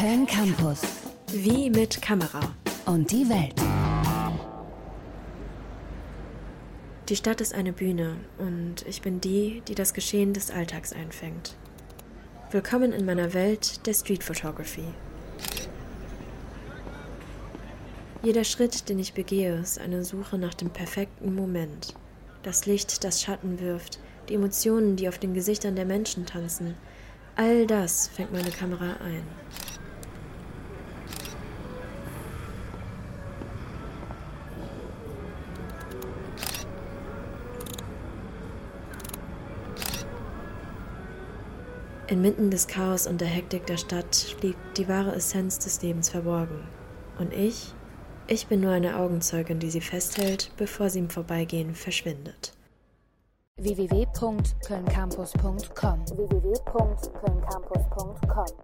Köln Campus Wie mit Kamera. und die Welt. Die Stadt ist eine Bühne und ich bin die, die das Geschehen des Alltags einfängt. Willkommen in meiner Welt der Street Photography. Jeder Schritt, den ich begehe, ist eine Suche nach dem perfekten Moment. Das Licht, das Schatten wirft, die Emotionen, die auf den Gesichtern der Menschen tanzen, all das fängt meine Kamera ein. Inmitten des Chaos und der Hektik der Stadt liegt die wahre Essenz des Lebens verborgen. Und ich? Ich bin nur eine Augenzeugin, die sie festhält, bevor sie im Vorbeigehen verschwindet. www.kölncampus.com www.kölncampus.com